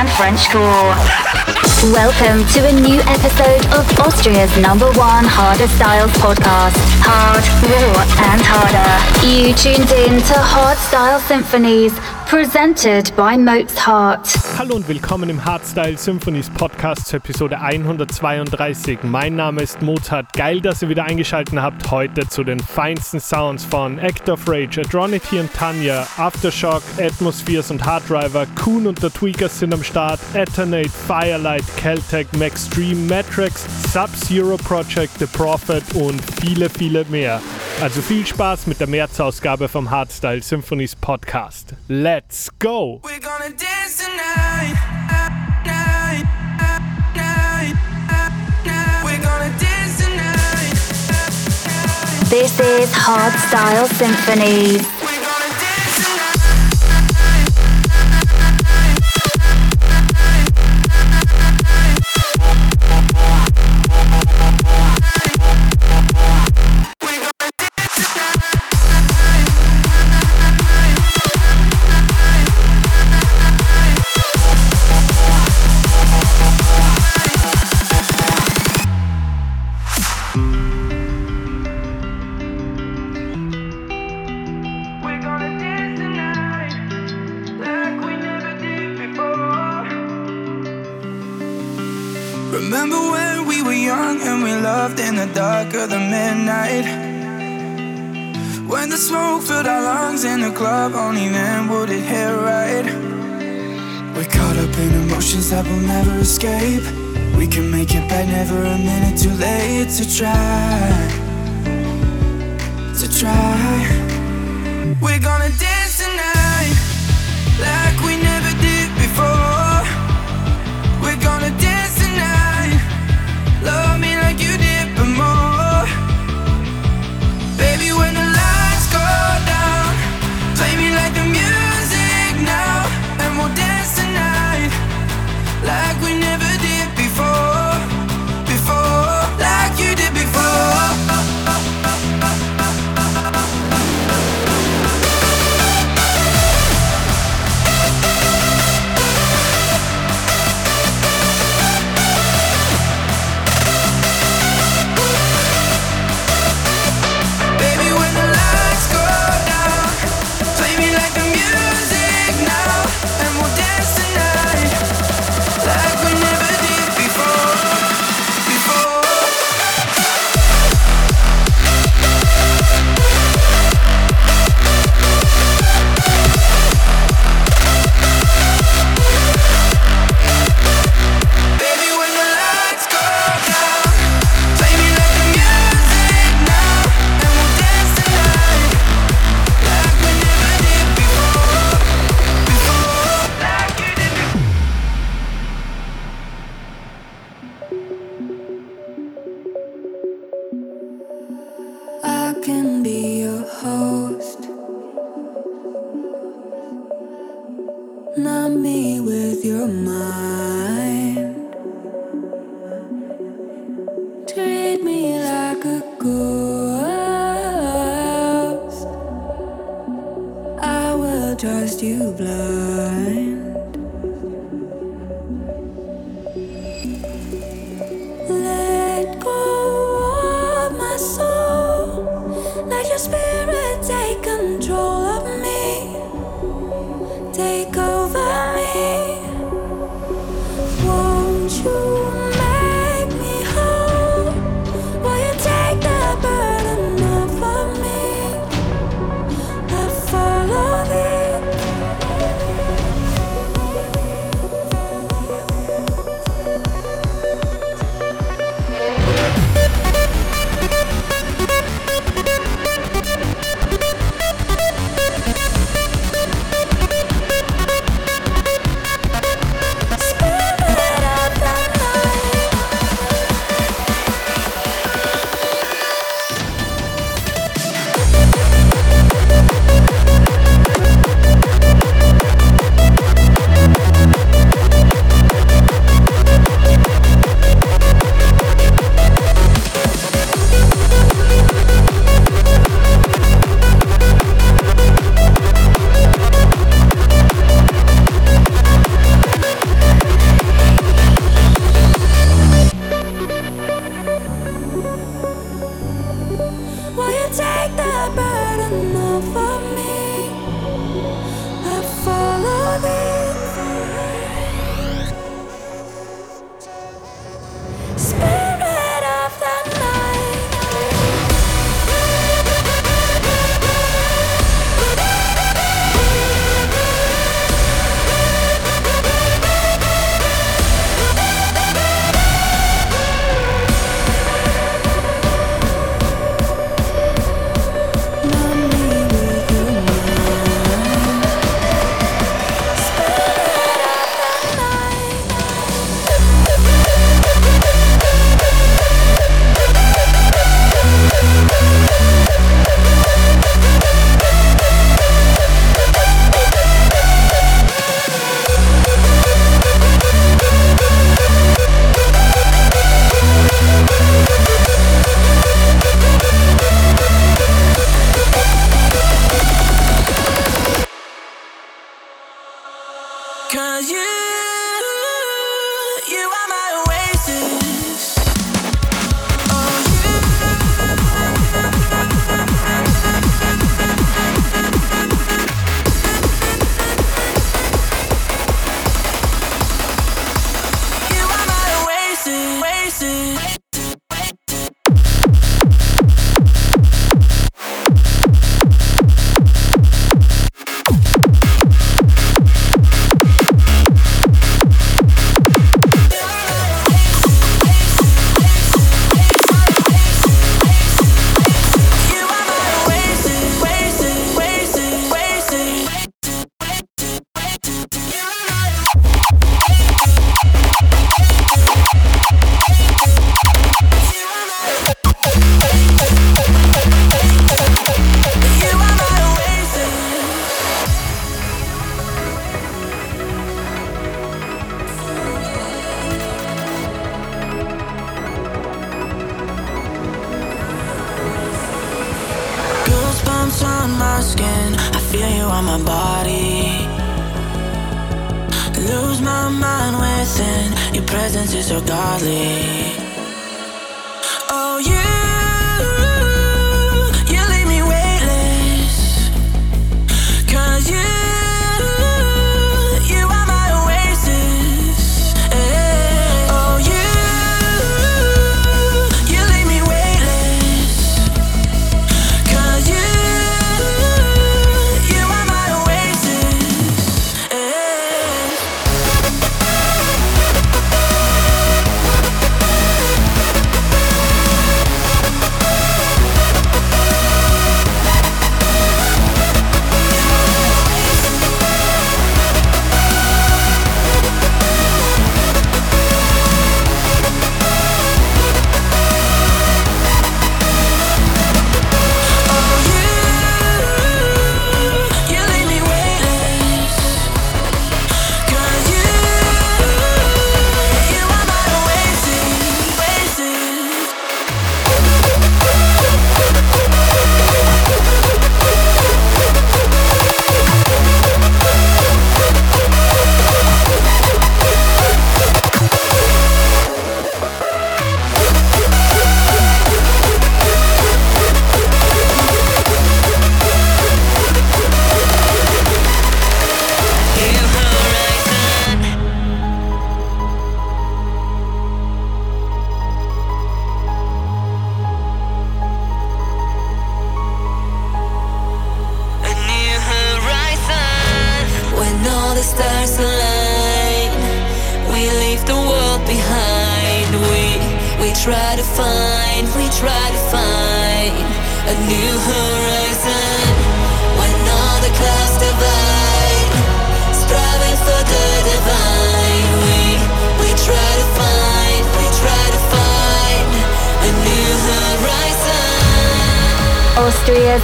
And Frenchcore. Welcome to a new episode of Austria's number one harder styles podcast. Hard, raw, and harder. You tuned in to Hard Style Symphonies, presented by Mozart. Hallo und willkommen im Hardstyle Symphonies Podcast zur Episode 132. Mein Name ist Mozart. Geil, dass ihr wieder eingeschaltet habt heute zu den feinsten Sounds von Act of Rage, Adronity und Tanya, Aftershock, Atmospheres und Harddriver, Kuhn und der Tweakers sind am Start, Eternate, Firelight, Caltech, Maxstream, Matrix, Sub-Zero Project, The Prophet und viele, viele mehr. Also viel Spaß mit der März-Ausgabe vom Hardstyle Symphonies Podcast. Let's go! We're gonna dance tonight. This is Hard Style Symphonies. The dark of the midnight? When the smoke filled our lungs in the club, only then would it hit right. We're caught up in emotions that will never escape. We can make it back, never a minute too late to try. To try. We're gonna dance tonight like we never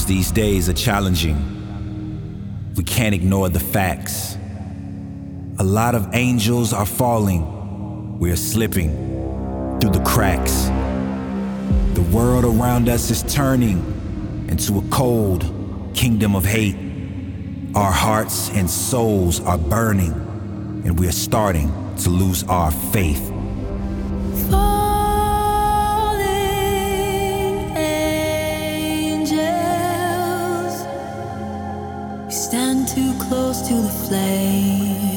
times these days are challenging. We can't ignore the facts. A lot of angels are falling. We're slipping through the cracks. The world around us is turning into a cold kingdom of hate. Our hearts and souls are burning, and we are starting to lose our faith. Oh. close to the flame.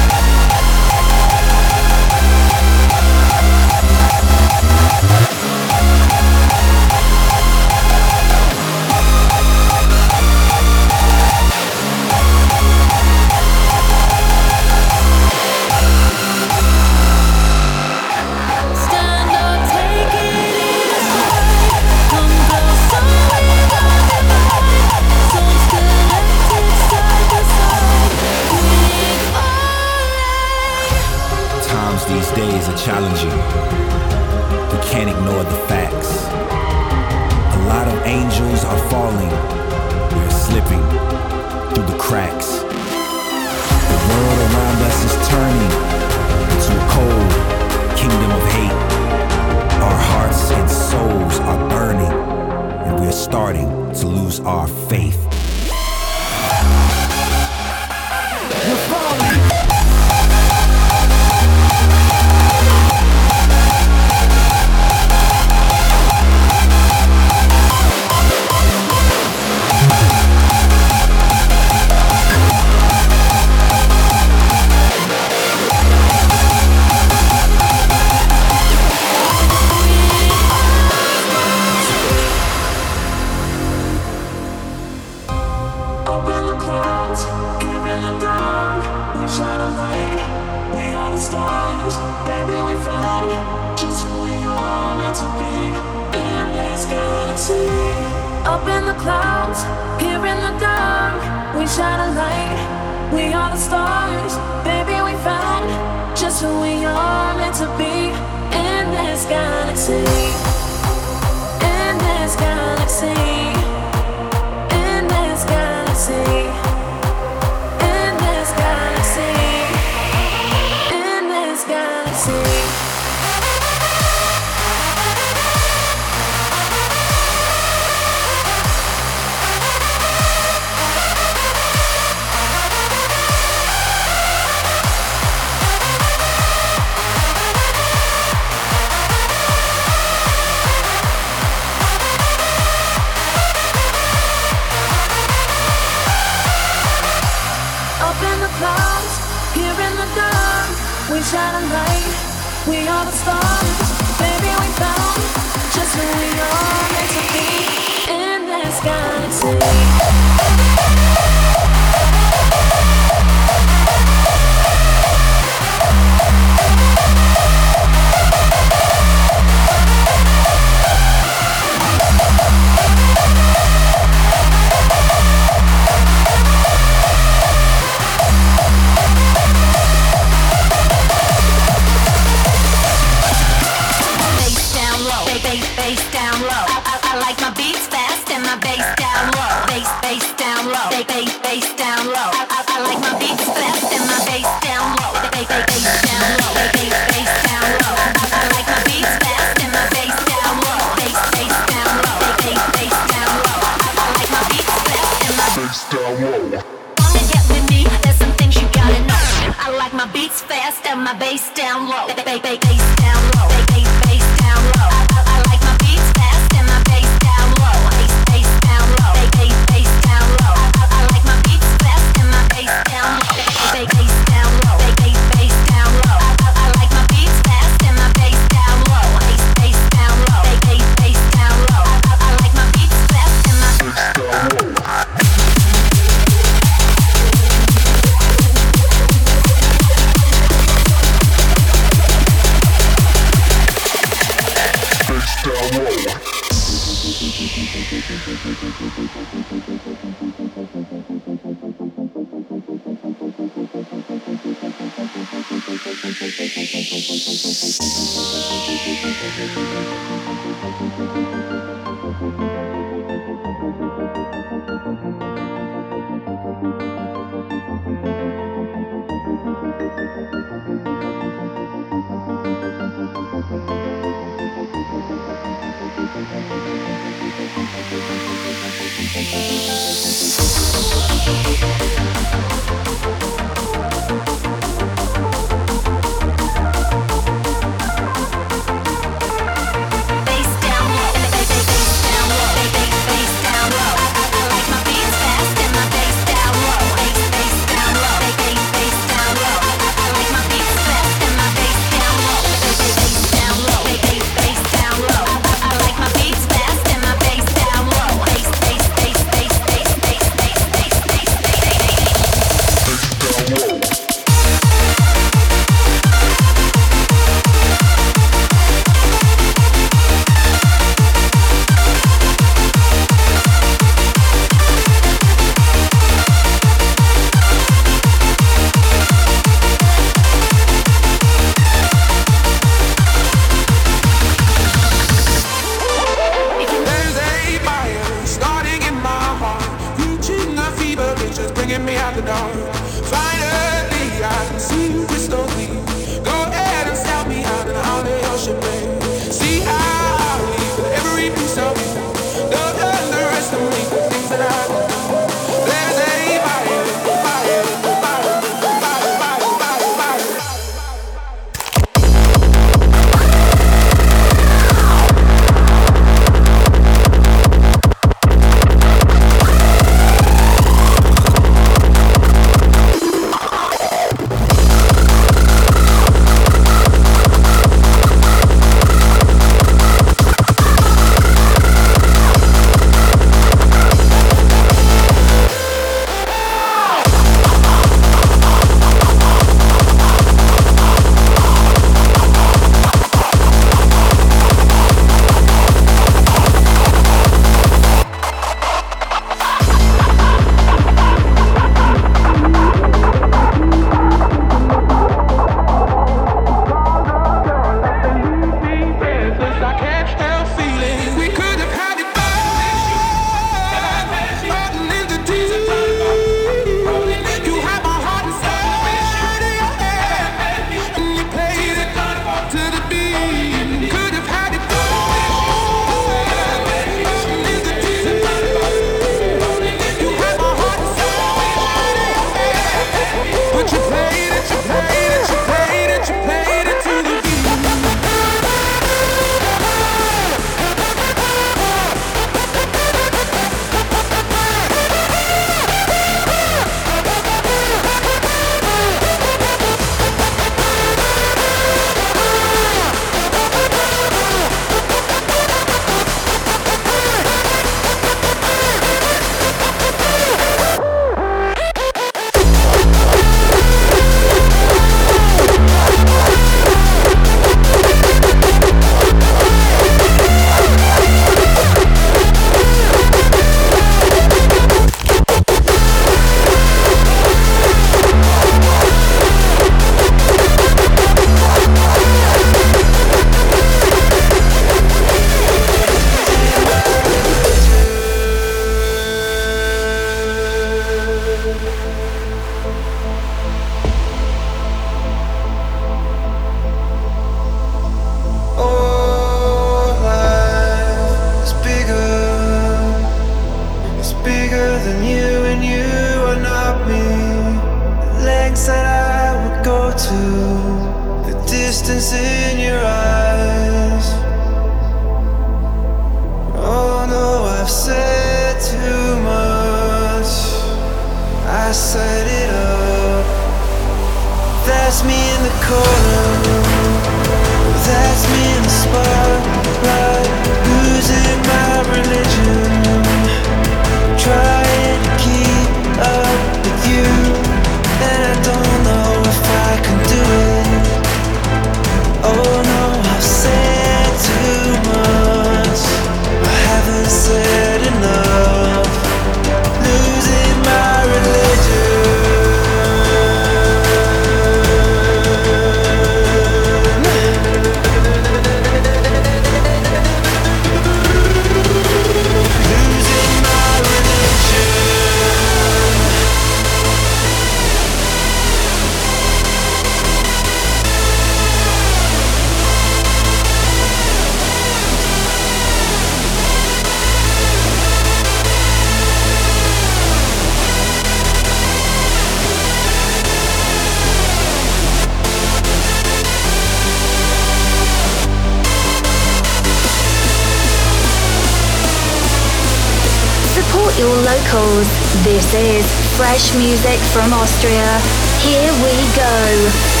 your locals. This is fresh music from Austria. Here we go.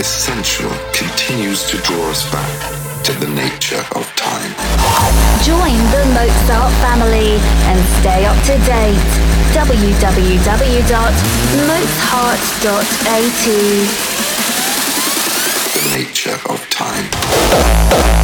essential continues to draw us back to the nature of time. Join the Mozart family and stay up to date. www.mozart.at The nature of time.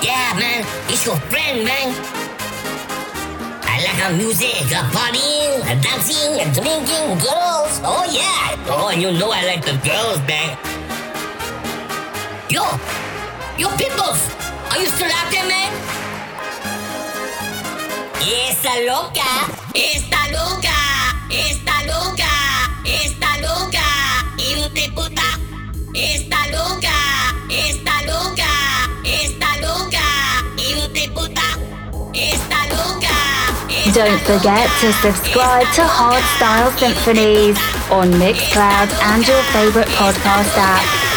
Yeah, man, it's your friend, man. I like our music, our partying, our dancing, our drinking, girls. Oh, yeah. Oh, you know I like the girls, man. Yo, yo, Pimples, are you still out there, man? Esta loca, esta loca, esta loca, esta loca, hijo de puta, esta loca. Don't forget to subscribe to Hardstyle Symphonies on Mixcloud and your favorite podcast app.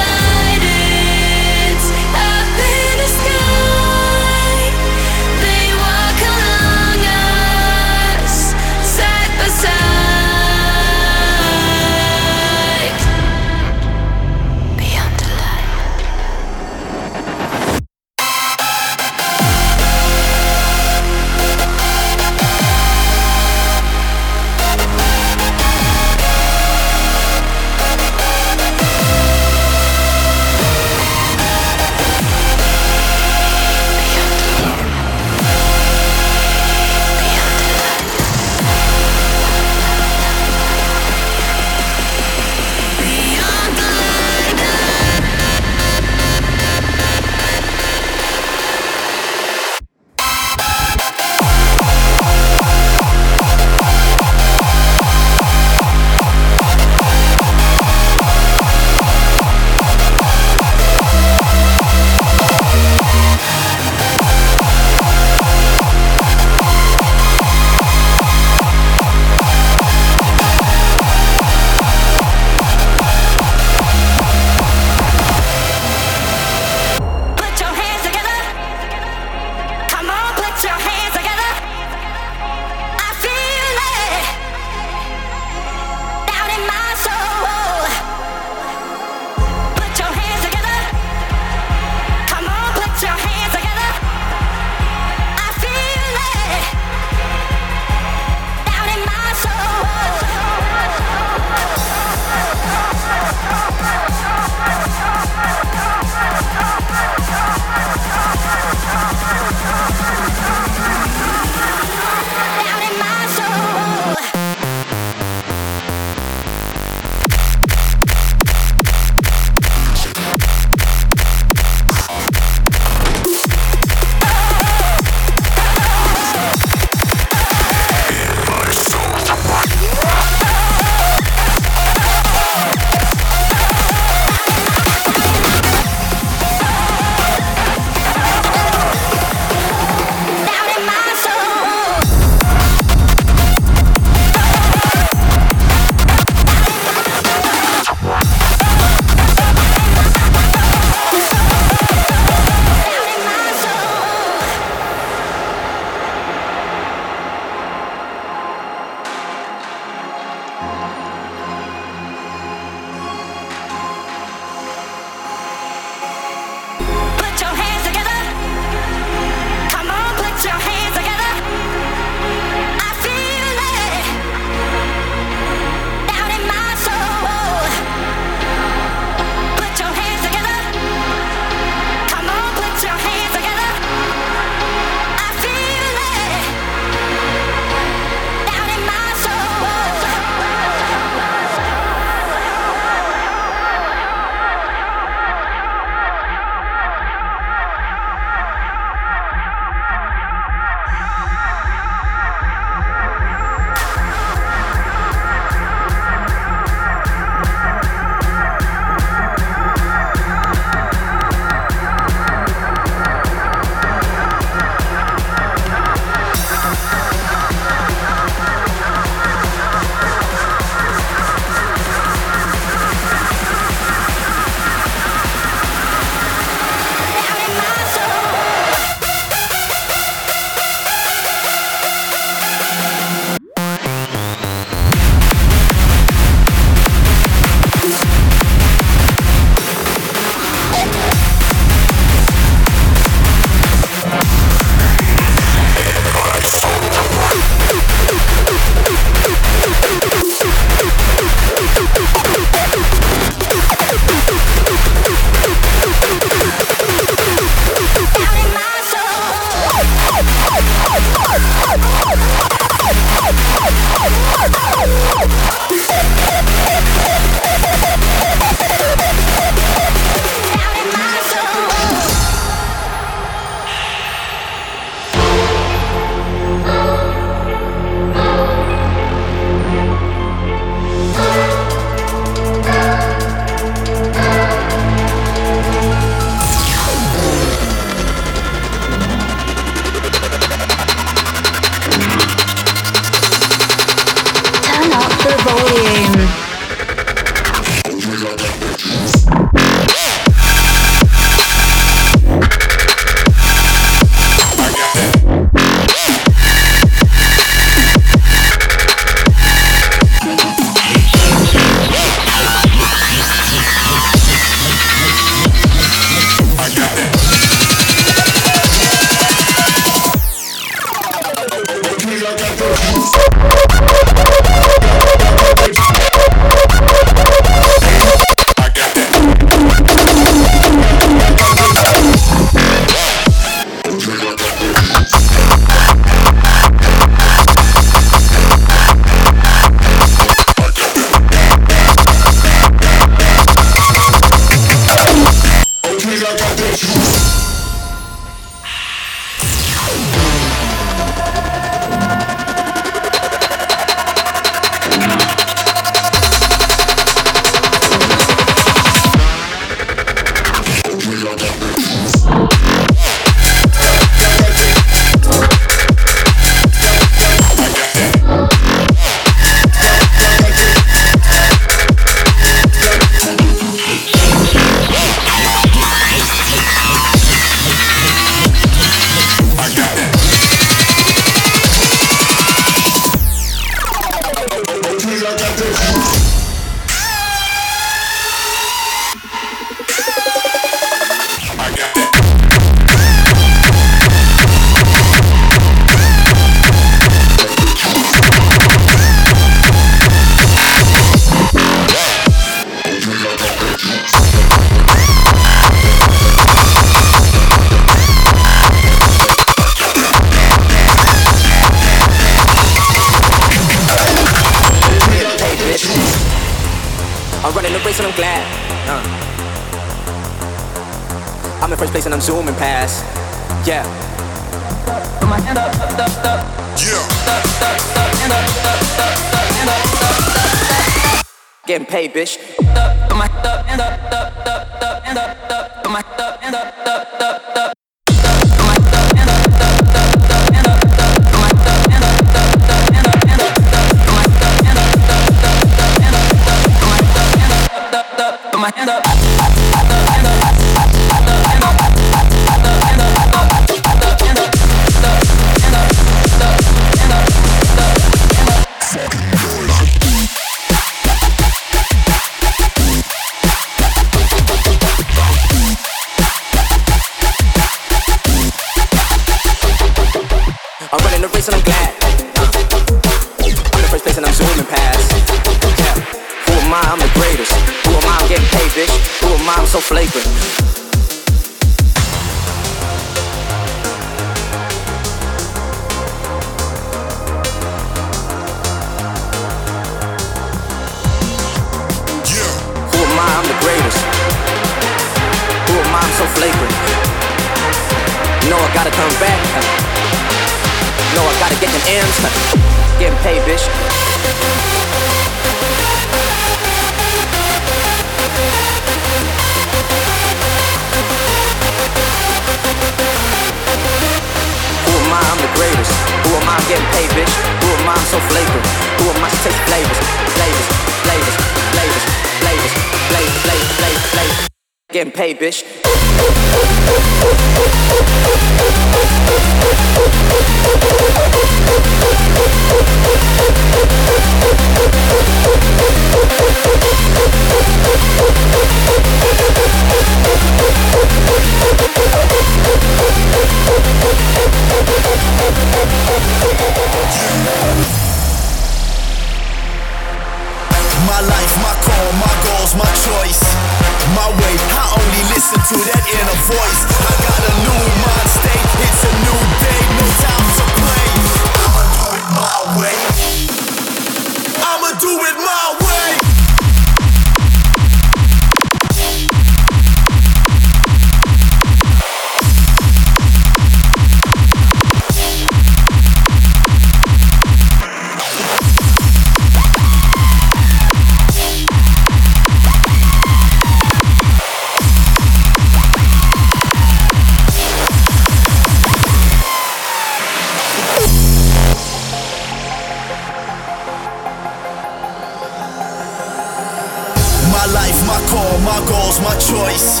my goals, my choice,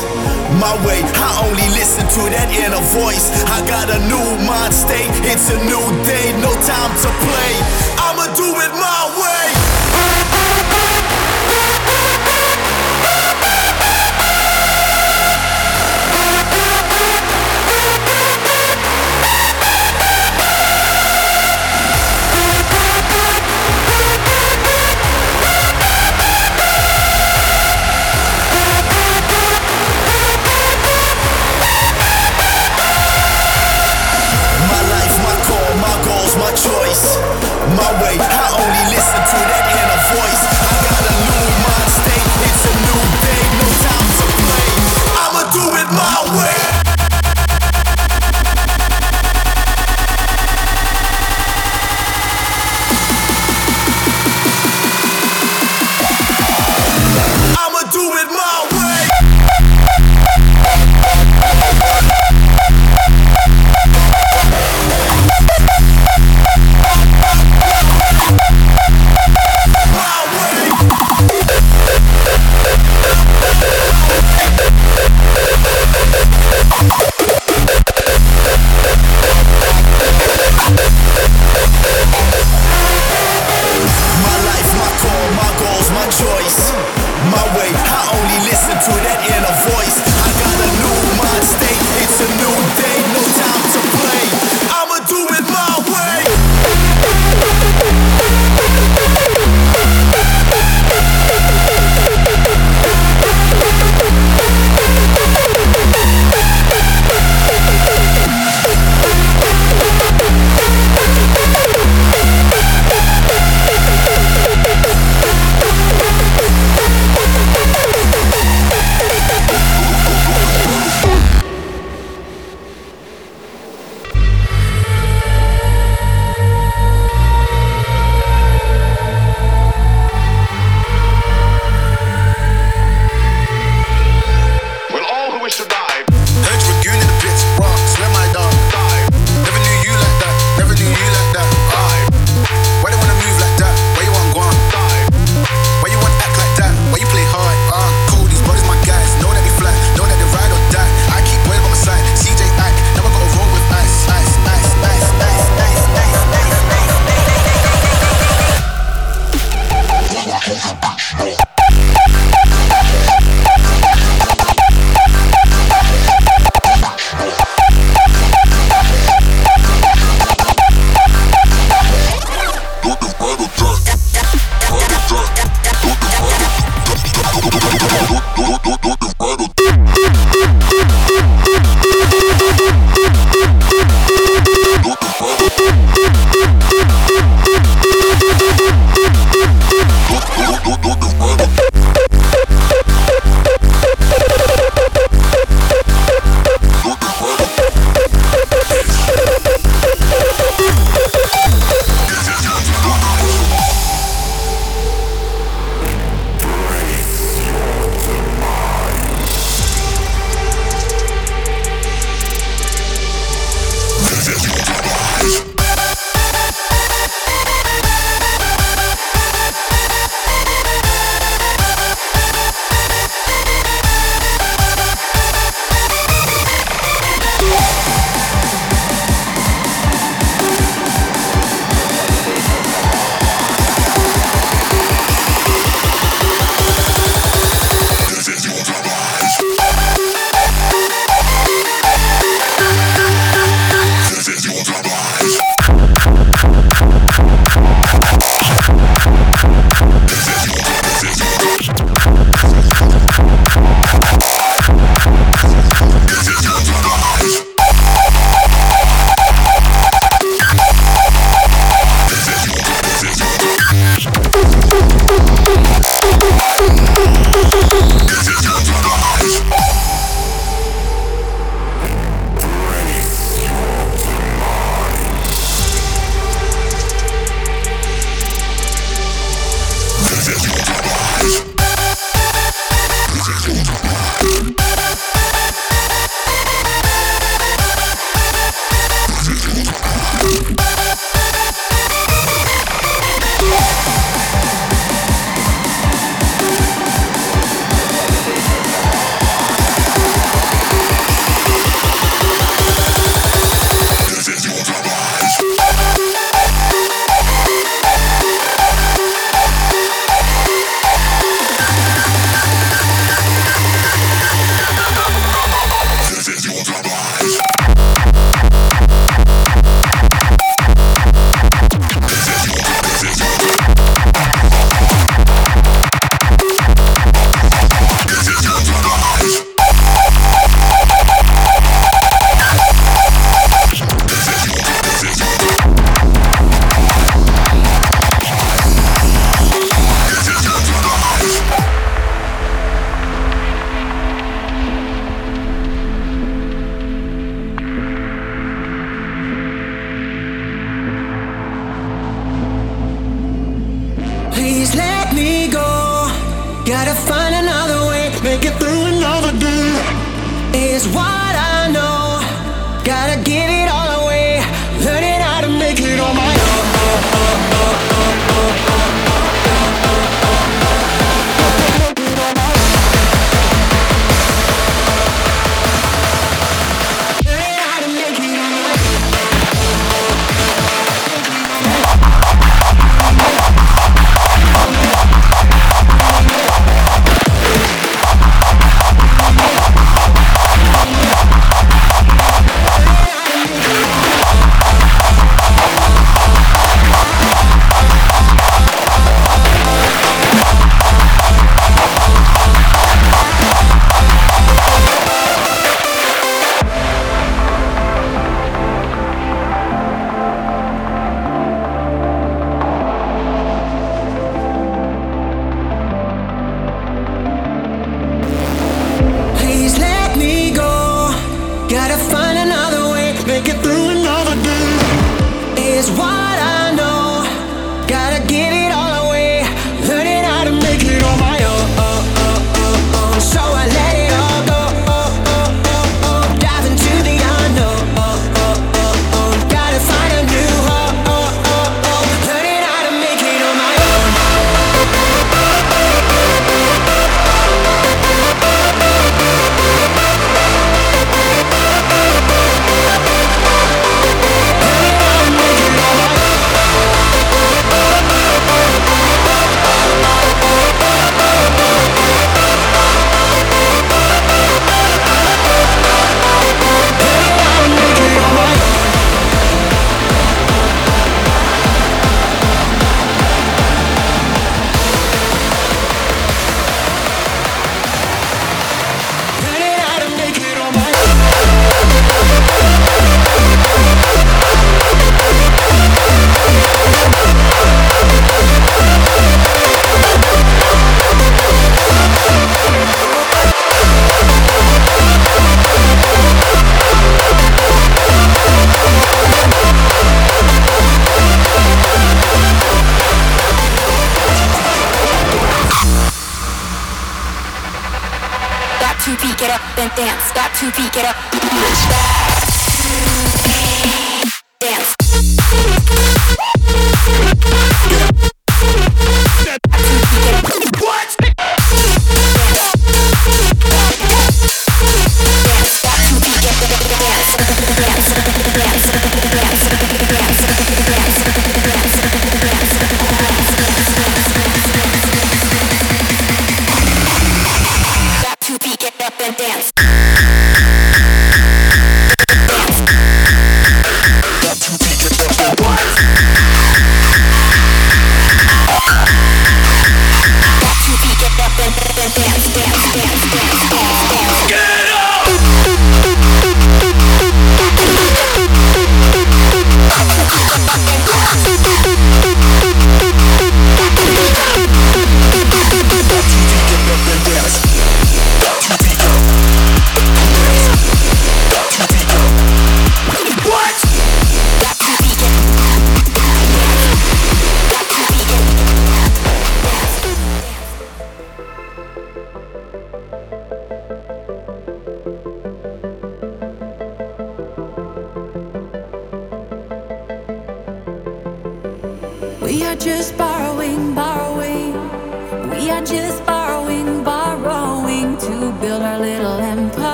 my way. I only listen to that inner voice. I got a new mind state, it's a new day, no time to play. I'ma do it my way. my way. I only listen to that inner voice.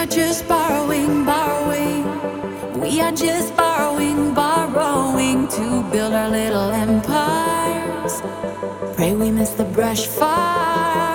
are just borrowing, borrowing. We are just borrowing, borrowing to build our little empires. Pray we miss the brush fire.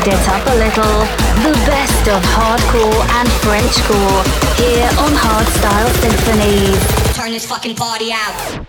speed it up a little. The best of hardcore and Frenchcore here on Hardstyle Symphony. Turn this fucking party out.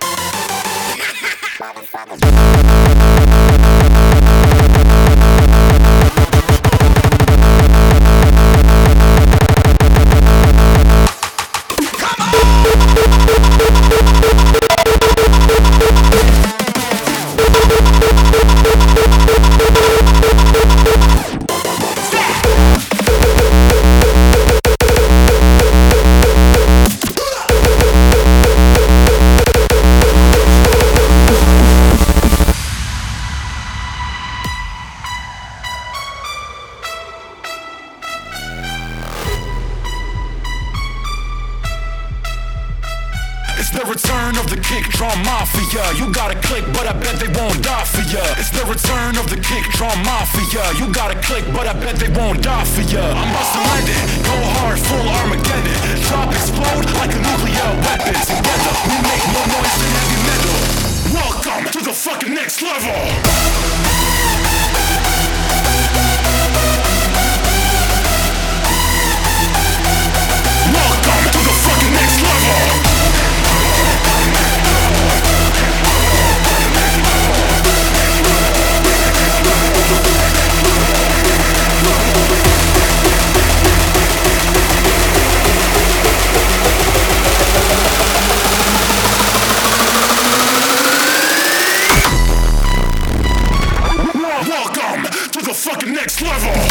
Next level.